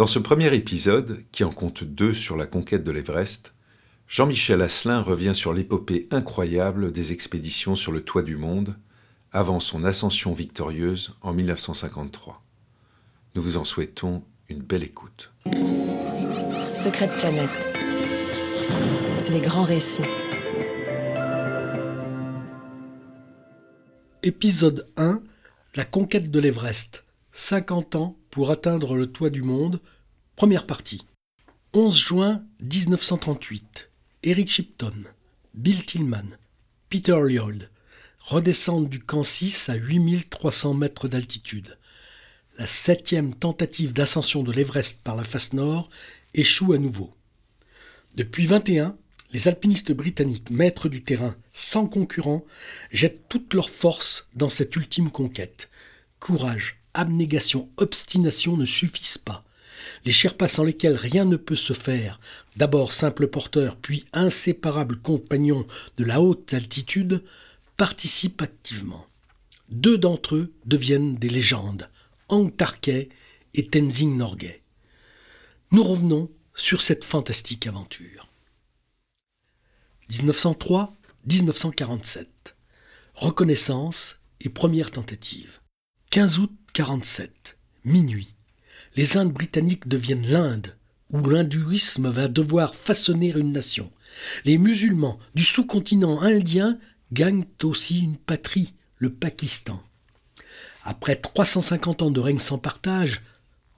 Dans ce premier épisode, qui en compte deux sur la conquête de l'Everest, Jean-Michel Asselin revient sur l'épopée incroyable des expéditions sur le toit du monde avant son ascension victorieuse en 1953. Nous vous en souhaitons une belle écoute. Secrète Planète, les grands récits. Épisode 1 La conquête de l'Everest. 50 ans pour atteindre le toit du monde. Première partie. 11 juin 1938. Eric Shipton, Bill Tillman, Peter Lloyd redescendent du camp 6 à 8300 mètres d'altitude. La septième tentative d'ascension de l'Everest par la face nord échoue à nouveau. Depuis 21, les alpinistes britanniques, maîtres du terrain, sans concurrent, jettent toutes leurs forces dans cette ultime conquête. Courage, abnégation, obstination ne suffisent pas. Les Sherpas sans lesquels rien ne peut se faire, d'abord simples porteurs, puis inséparables compagnons de la haute altitude, participent activement. Deux d'entre eux deviennent des légendes, Hang Tarkay et Tenzing Norgay. Nous revenons sur cette fantastique aventure. 1903-1947. Reconnaissance et première tentative. 15 août 47. Minuit. Les Indes britanniques deviennent l'Inde, où l'hindouisme va devoir façonner une nation. Les musulmans du sous-continent indien gagnent aussi une patrie, le Pakistan. Après 350 ans de règne sans partage,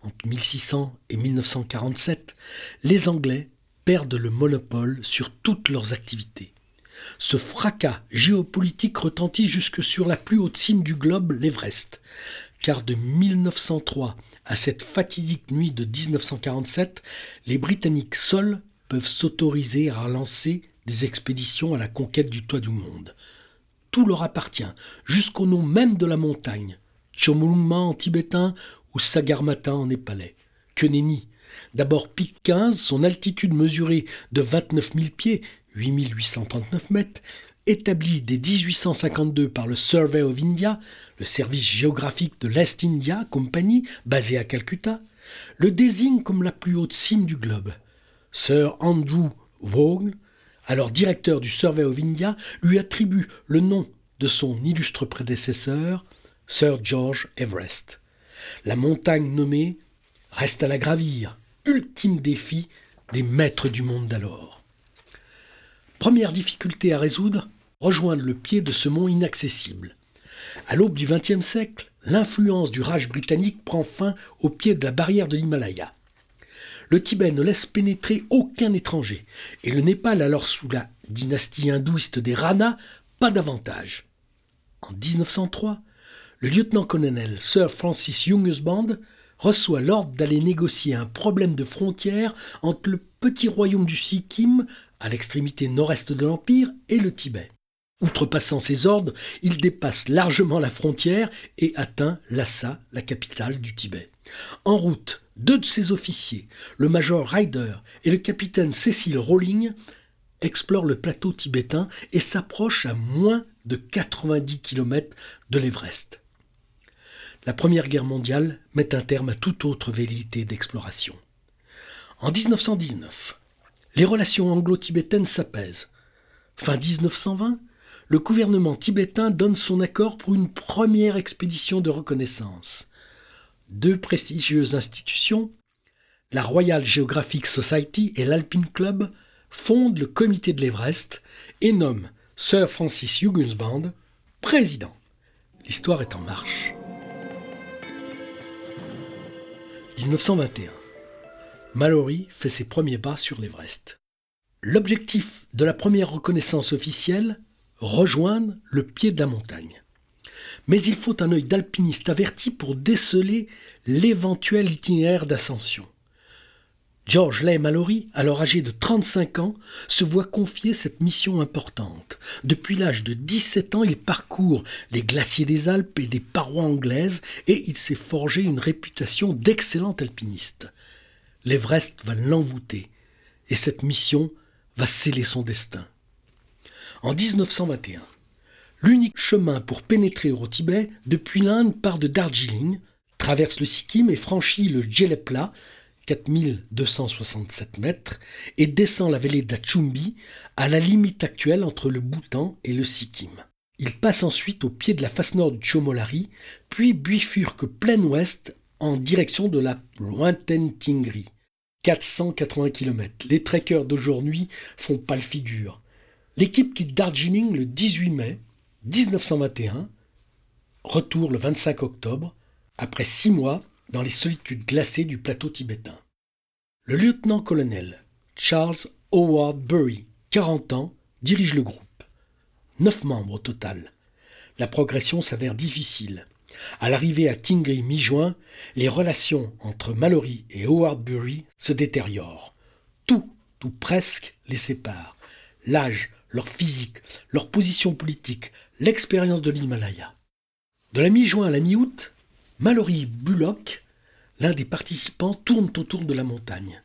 entre 1600 et 1947, les Anglais perdent le monopole sur toutes leurs activités. Ce fracas géopolitique retentit jusque sur la plus haute cime du globe, l'Everest, car de 1903 à cette fatidique nuit de 1947, les Britanniques seuls peuvent s'autoriser à lancer des expéditions à la conquête du toit du monde. Tout leur appartient, jusqu'au nom même de la montagne, Chomolungma en tibétain ou Sagarmatha en népalais. Que nenni D'abord pic 15, son altitude mesurée de 29 000 pieds, 8839 mètres, établie dès 1852 par le Survey of India, le service géographique de l'Est India Company, basé à Calcutta, le désigne comme la plus haute cime du globe. Sir Andrew Vaughan, alors directeur du Survey of India, lui attribue le nom de son illustre prédécesseur, Sir George Everest. La montagne nommée reste à la gravir, ultime défi des maîtres du monde d'alors. Première difficulté à résoudre, rejoindre le pied de ce mont inaccessible. À l'aube du XXe siècle, l'influence du Raj britannique prend fin au pied de la barrière de l'Himalaya. Le Tibet ne laisse pénétrer aucun étranger, et le Népal, alors sous la dynastie hindouiste des Rana, pas davantage. En 1903, le lieutenant-colonel Sir Francis Youngesband reçoit l'ordre d'aller négocier un problème de frontière entre le petit royaume du Sikkim, à l'extrémité nord-est de l'Empire, et le Tibet. Outrepassant ses ordres, il dépasse largement la frontière et atteint Lhasa, la capitale du Tibet. En route, deux de ses officiers, le major Ryder et le capitaine Cecil Rowling, explorent le plateau tibétain et s'approchent à moins de 90 km de l'Everest la Première Guerre mondiale met un terme à toute autre velléité d'exploration. En 1919, les relations anglo-tibétaines s'apaisent. Fin 1920, le gouvernement tibétain donne son accord pour une première expédition de reconnaissance. Deux prestigieuses institutions, la Royal Geographic Society et l'Alpine Club, fondent le comité de l'Everest et nomment Sir Francis Huggins président. L'histoire est en marche. 1921. Mallory fait ses premiers pas sur l'Everest. L'objectif de la première reconnaissance officielle, rejoindre le pied de la montagne. mais il faut un œil d'alpiniste averti pour déceler l'éventuel itinéraire d'ascension. George Leigh Mallory, alors âgé de 35 ans, se voit confier cette mission importante. Depuis l'âge de 17 ans, il parcourt les glaciers des Alpes et des parois anglaises et il s'est forgé une réputation d'excellent alpiniste. L'Everest va l'envoûter et cette mission va sceller son destin. En 1921, l'unique chemin pour pénétrer au Tibet depuis l'Inde part de Darjeeling, traverse le Sikkim et franchit le Djelepla, 4267 mètres, et descend la vallée d'Achumbi à la limite actuelle entre le Bhoutan et le Sikkim. Il passe ensuite au pied de la face nord du Chomolari, puis bifurque plein ouest en direction de la lointaine Tingri. 480 km. Les trekkers d'aujourd'hui font pas le figure. L'équipe quitte Darjeeling le 18 mai 1921, retour le 25 octobre, après six mois dans les solitudes glacées du plateau tibétain. Le lieutenant-colonel Charles Howard Bury, 40 ans, dirige le groupe. Neuf membres au total. La progression s'avère difficile. À l'arrivée à Tingri mi-juin, les relations entre Mallory et Howard Bury se détériorent. Tout, ou presque, les sépare. L'âge, leur physique, leur position politique, l'expérience de l'Himalaya. De la mi-juin à la mi-août, Mallory Bullock, l'un des participants, tourne autour de la montagne.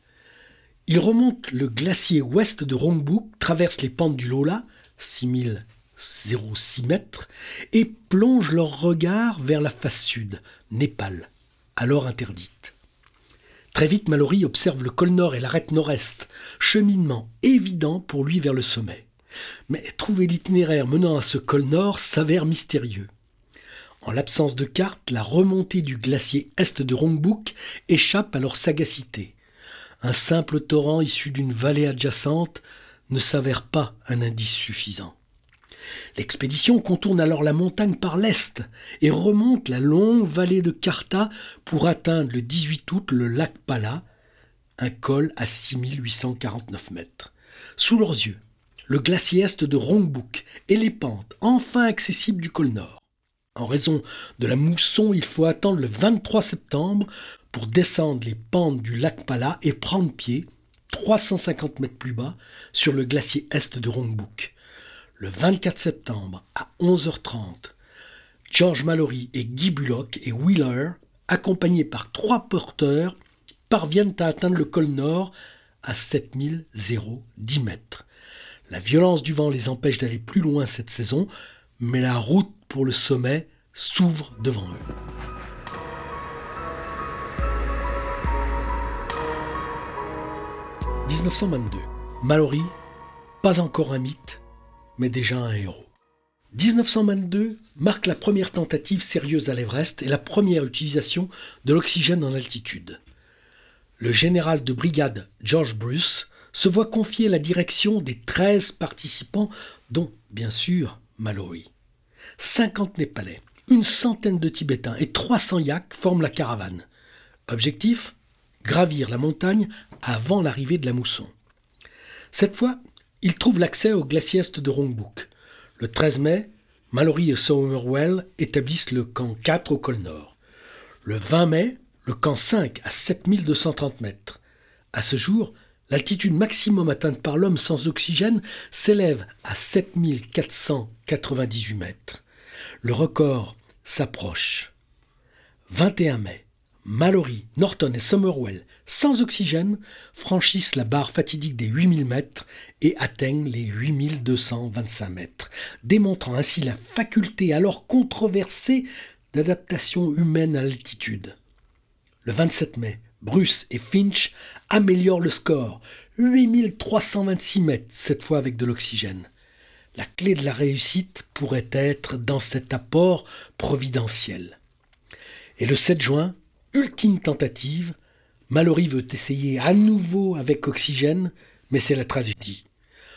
Il remonte le glacier ouest de Rongbuk, traverse les pentes du Lola, 6006 mètres, et plonge leur regard vers la face sud, Népal, alors interdite. Très vite, Mallory observe le col nord et l'arête nord-est, cheminement évident pour lui vers le sommet. Mais trouver l'itinéraire menant à ce col nord s'avère mystérieux. En l'absence de carte, la remontée du glacier est de Rongbuk échappe à leur sagacité. Un simple torrent issu d'une vallée adjacente ne s'avère pas un indice suffisant. L'expédition contourne alors la montagne par l'est et remonte la longue vallée de Karta pour atteindre le 18 août le lac Pala, un col à 6849 mètres. Sous leurs yeux, le glacier est de Rongbuk et les pentes enfin accessibles du col nord. En raison de la mousson, il faut attendre le 23 septembre pour descendre les pentes du lac Pala et prendre pied, 350 mètres plus bas, sur le glacier est de Rongbuk. Le 24 septembre à 11h30, George Mallory et Guy Bullock et Wheeler, accompagnés par trois porteurs, parviennent à atteindre le col nord à 7010 mètres. La violence du vent les empêche d'aller plus loin cette saison, mais la route pour le sommet s'ouvre devant eux. « 1922. Mallory, pas encore un mythe, mais déjà un héros. 1922 marque la première tentative sérieuse à l'Everest et la première utilisation de l'oxygène en altitude. Le général de brigade George Bruce se voit confier la direction des 13 participants, dont, bien sûr, Mallory. 50 Népalais, une centaine de Tibétains et 300 yaks forment la caravane. Objectif Gravir la montagne avant l'arrivée de la mousson. Cette fois, ils trouvent l'accès au glacier de Rongbuk. Le 13 mai, Mallory et Somerwell établissent le camp 4 au col nord. Le 20 mai, le camp 5 à 7230 mètres. À ce jour, L'altitude maximum atteinte par l'homme sans oxygène s'élève à 7498 mètres. Le record s'approche. 21 mai, Mallory, Norton et Somerwell, sans oxygène, franchissent la barre fatidique des 8000 mètres et atteignent les 8225 mètres, démontrant ainsi la faculté alors controversée d'adaptation humaine à l'altitude. Le 27 mai, Bruce et Finch améliorent le score. 8326 mètres, cette fois avec de l'oxygène. La clé de la réussite pourrait être dans cet apport providentiel. Et le 7 juin, ultime tentative, Mallory veut essayer à nouveau avec oxygène, mais c'est la tragédie.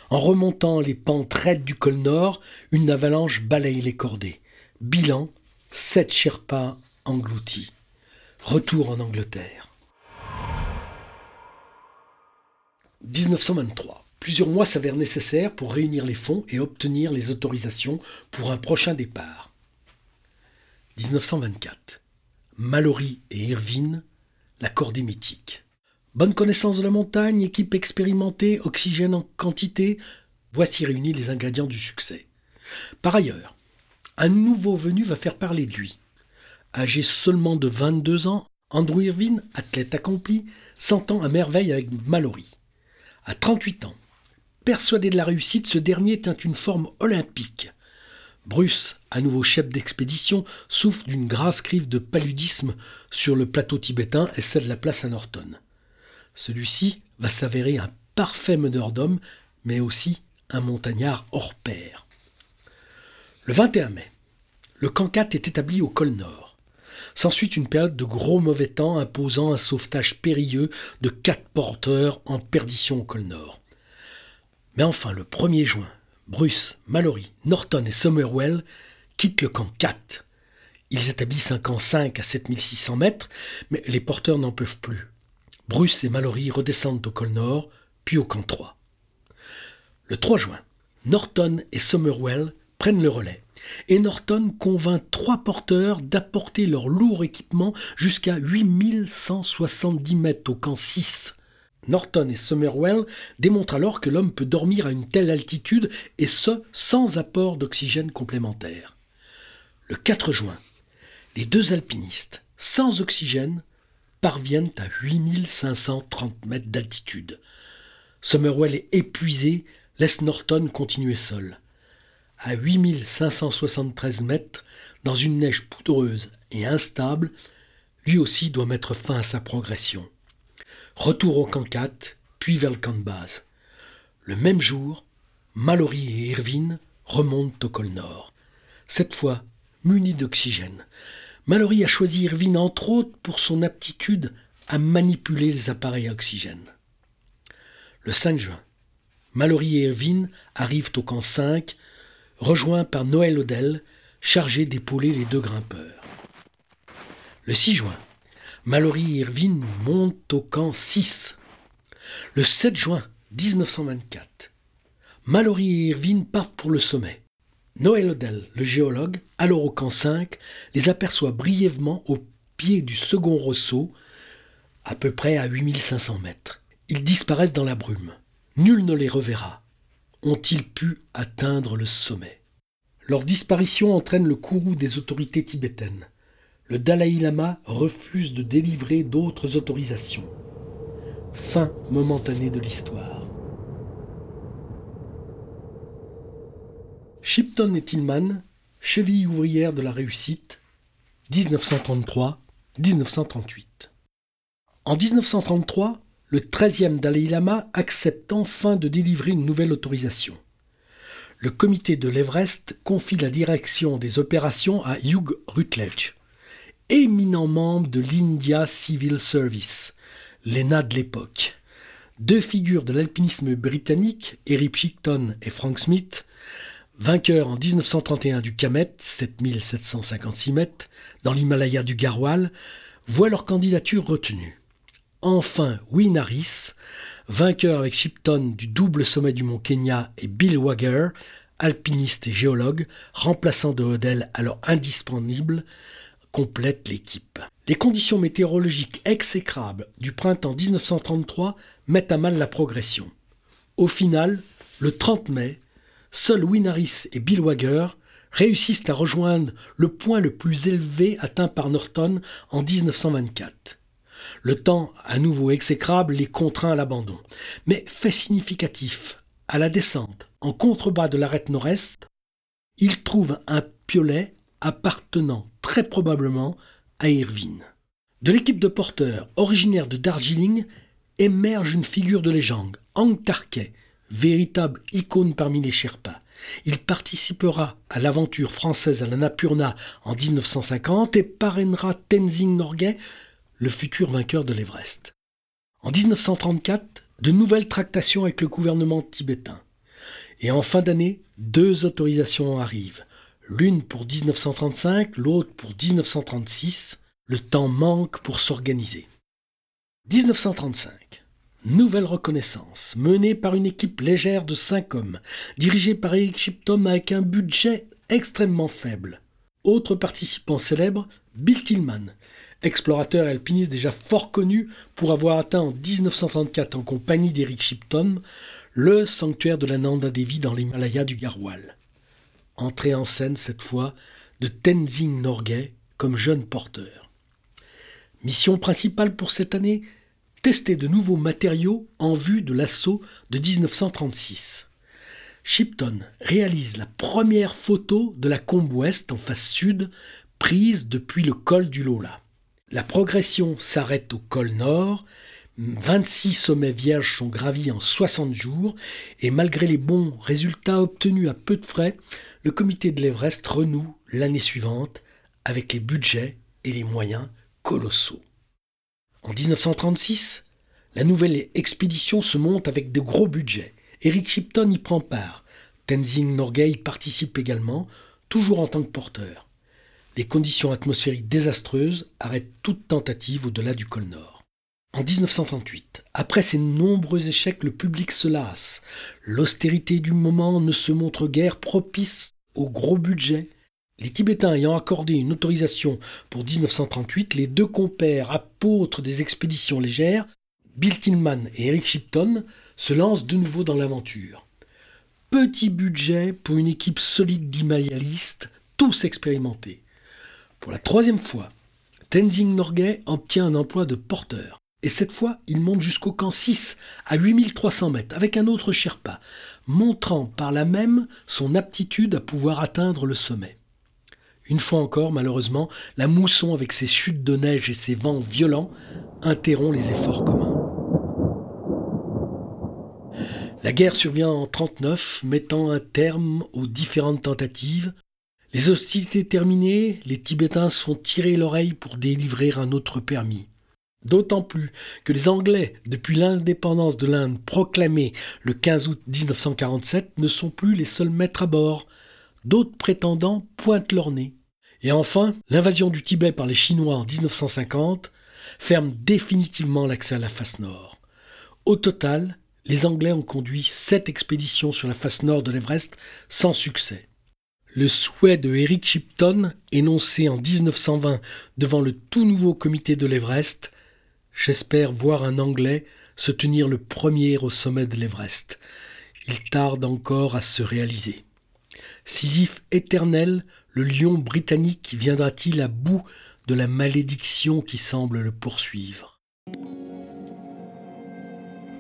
En remontant les pentes raides du col nord, une avalanche balaye les cordées. Bilan, sept Sherpas engloutis. Retour en Angleterre. 1923. Plusieurs mois s'avèrent nécessaires pour réunir les fonds et obtenir les autorisations pour un prochain départ. 1924. Mallory et Irvine, la cordée mythique. Bonne connaissance de la montagne, équipe expérimentée, oxygène en quantité, voici réunis les ingrédients du succès. Par ailleurs, un nouveau venu va faire parler de lui. Âgé seulement de 22 ans, Andrew Irvine, athlète accompli, s'entend à merveille avec Mallory. À 38 ans, persuadé de la réussite, ce dernier tient une forme olympique. Bruce, à nouveau chef d'expédition, souffre d'une grasse crive de paludisme sur le plateau tibétain et cède la place à Norton. Celui-ci va s'avérer un parfait meneur d'hommes, mais aussi un montagnard hors pair. Le 21 mai, le camp 4 est établi au col Nord. S'ensuit une période de gros mauvais temps imposant un sauvetage périlleux de quatre porteurs en perdition au col Nord. Mais enfin, le 1er juin, Bruce, Mallory, Norton et Somerwell quittent le camp 4. Ils établissent un camp 5 à 7600 mètres, mais les porteurs n'en peuvent plus. Bruce et Mallory redescendent au col Nord, puis au camp 3. Le 3 juin, Norton et Somerwell prennent le relais, et Norton convainc trois porteurs d'apporter leur lourd équipement jusqu'à 8170 mètres au camp 6. Norton et Somerwell démontrent alors que l'homme peut dormir à une telle altitude et ce sans apport d'oxygène complémentaire. Le 4 juin, les deux alpinistes, sans oxygène, parviennent à 8530 mètres d'altitude. Somerwell est épuisé, laisse Norton continuer seul. À 8573 mètres, dans une neige poudreuse et instable, lui aussi doit mettre fin à sa progression. Retour au camp 4, puis vers le camp de base. Le même jour, Mallory et Irvine remontent au col nord. Cette fois, munis d'oxygène. Mallory a choisi Irvine entre autres pour son aptitude à manipuler les appareils à oxygène. Le 5 juin, Mallory et Irvine arrivent au camp 5, rejoints par Noël Odell, chargé d'épauler les deux grimpeurs. Le 6 juin, Mallory et Irvine montent au camp 6. Le 7 juin 1924, Mallory et Irvine partent pour le sommet. Noël Odell, le géologue, alors au camp 5, les aperçoit brièvement au pied du second ressaut, à peu près à 8500 mètres. Ils disparaissent dans la brume. Nul ne les reverra. Ont-ils pu atteindre le sommet? Leur disparition entraîne le courroux des autorités tibétaines le Dalai Lama refuse de délivrer d'autres autorisations. Fin momentanée de l'histoire. Shipton et Tillman, cheville ouvrière de la réussite, 1933-1938. En 1933, le 13e Dalai Lama accepte enfin de délivrer une nouvelle autorisation. Le comité de l'Everest confie la direction des opérations à Hugh Rutledge éminent membre de l'India Civil Service, l'ENA de l'époque. Deux figures de l'alpinisme britannique, Eric Shicton et Frank Smith, vainqueurs en 1931 du Kamet, 7756 mètres, dans l'Himalaya du Garhwal, voient leur candidature retenue. Enfin, Win Harris, vainqueur avec Shipton du double sommet du mont Kenya, et Bill Wager, alpiniste et géologue, remplaçant de Hodel alors indisponible, complète l'équipe. Les conditions météorologiques exécrables du printemps 1933 mettent à mal la progression. Au final, le 30 mai, seuls Winaris et Bill Wager réussissent à rejoindre le point le plus élevé atteint par Norton en 1924. Le temps, à nouveau exécrable, les contraint à l'abandon. Mais fait significatif, à la descente, en contrebas de l'arête nord-est, ils trouvent un piolet appartenant très probablement à Irvine. De l'équipe de porteurs originaire de Darjeeling émerge une figure de légende, Hank Tarkey, véritable icône parmi les Sherpas. Il participera à l'aventure française à la Napurna en 1950 et parrainera Tenzing Norgay, le futur vainqueur de l'Everest. En 1934, de nouvelles tractations avec le gouvernement tibétain. Et en fin d'année, deux autorisations arrivent l'une pour 1935, l'autre pour 1936. Le temps manque pour s'organiser. 1935. Nouvelle reconnaissance, menée par une équipe légère de cinq hommes, dirigée par Eric Shipton avec un budget extrêmement faible. Autre participant célèbre, Bill Tillman, explorateur et alpiniste déjà fort connu pour avoir atteint en 1934 en compagnie d'Eric Shipton le sanctuaire de la Nanda Devi dans l'Himalaya du Garhwal. Entrée en scène cette fois de Tenzing Norgay comme jeune porteur. Mission principale pour cette année tester de nouveaux matériaux en vue de l'assaut de 1936. Shipton réalise la première photo de la combe ouest en face sud prise depuis le col du Lola. La progression s'arrête au col nord, 26 sommets vierges sont gravis en 60 jours et malgré les bons résultats obtenus à peu de frais, le comité de l'Everest renoue l'année suivante avec les budgets et les moyens colossaux. En 1936, la nouvelle expédition se monte avec de gros budgets. Eric Shipton y prend part. Tenzing Norgay participe également, toujours en tant que porteur. Les conditions atmosphériques désastreuses arrêtent toute tentative au-delà du col Nord. En 1938, après ces nombreux échecs, le public se lasse. L'austérité du moment ne se montre guère propice au gros budget les Tibétains ayant accordé une autorisation pour 1938, les deux compères apôtres des expéditions légères, Bill Tillman et Eric Shipton, se lancent de nouveau dans l'aventure. Petit budget pour une équipe solide d'himalayalistes, tous expérimentés. Pour la troisième fois, Tenzing Norgay obtient un emploi de porteur. Et cette fois, il monte jusqu'au camp 6, à 8300 mètres, avec un autre Sherpa, montrant par là même son aptitude à pouvoir atteindre le sommet. Une fois encore, malheureusement, la mousson avec ses chutes de neige et ses vents violents interrompt les efforts communs. La guerre survient en 1939, mettant un terme aux différentes tentatives. Les hostilités terminées, les Tibétains se font tirer l'oreille pour délivrer un autre permis. D'autant plus que les Anglais, depuis l'indépendance de l'Inde proclamée le 15 août 1947, ne sont plus les seuls maîtres à bord d'autres prétendants pointent leur nez. Et enfin, l'invasion du Tibet par les Chinois en 1950 ferme définitivement l'accès à la face nord. Au total, les Anglais ont conduit sept expéditions sur la face nord de l'Everest sans succès. Le souhait de Eric Shipton, énoncé en 1920 devant le tout nouveau comité de l'Everest, J'espère voir un Anglais se tenir le premier au sommet de l'Everest. Il tarde encore à se réaliser. Sisyphe éternel, le lion britannique viendra-t-il à bout de la malédiction qui semble le poursuivre?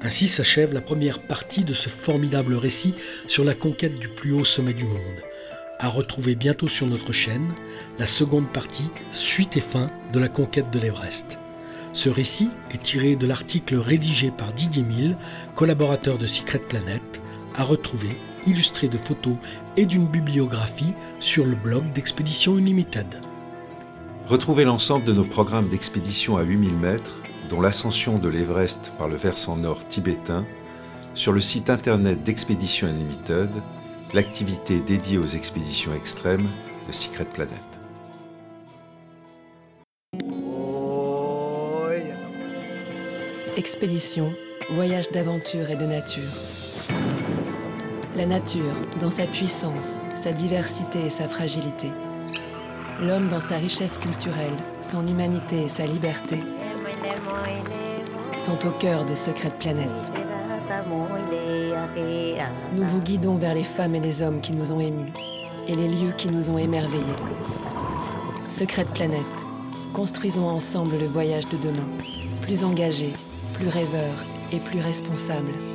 Ainsi s'achève la première partie de ce formidable récit sur la conquête du plus haut sommet du monde. À retrouver bientôt sur notre chaîne la seconde partie, suite et fin de la conquête de l'Everest. Ce récit est tiré de l'article rédigé par Didier Mille, collaborateur de Secret Planet, à retrouver illustré de photos et d'une bibliographie sur le blog d'Expédition Unlimited. Retrouvez l'ensemble de nos programmes d'expédition à 8000 mètres, dont l'ascension de l'Everest par le versant nord tibétain, sur le site internet d'Expédition Unlimited, l'activité dédiée aux expéditions extrêmes de Secret Planet. Expédition, voyage d'aventure et de nature. La nature, dans sa puissance, sa diversité et sa fragilité. L'homme dans sa richesse culturelle, son humanité et sa liberté sont au cœur de Secret Planète. Nous vous guidons vers les femmes et les hommes qui nous ont émus et les lieux qui nous ont émerveillés. Secret Planète, construisons ensemble le voyage de demain, plus engagé, plus rêveur et plus responsable.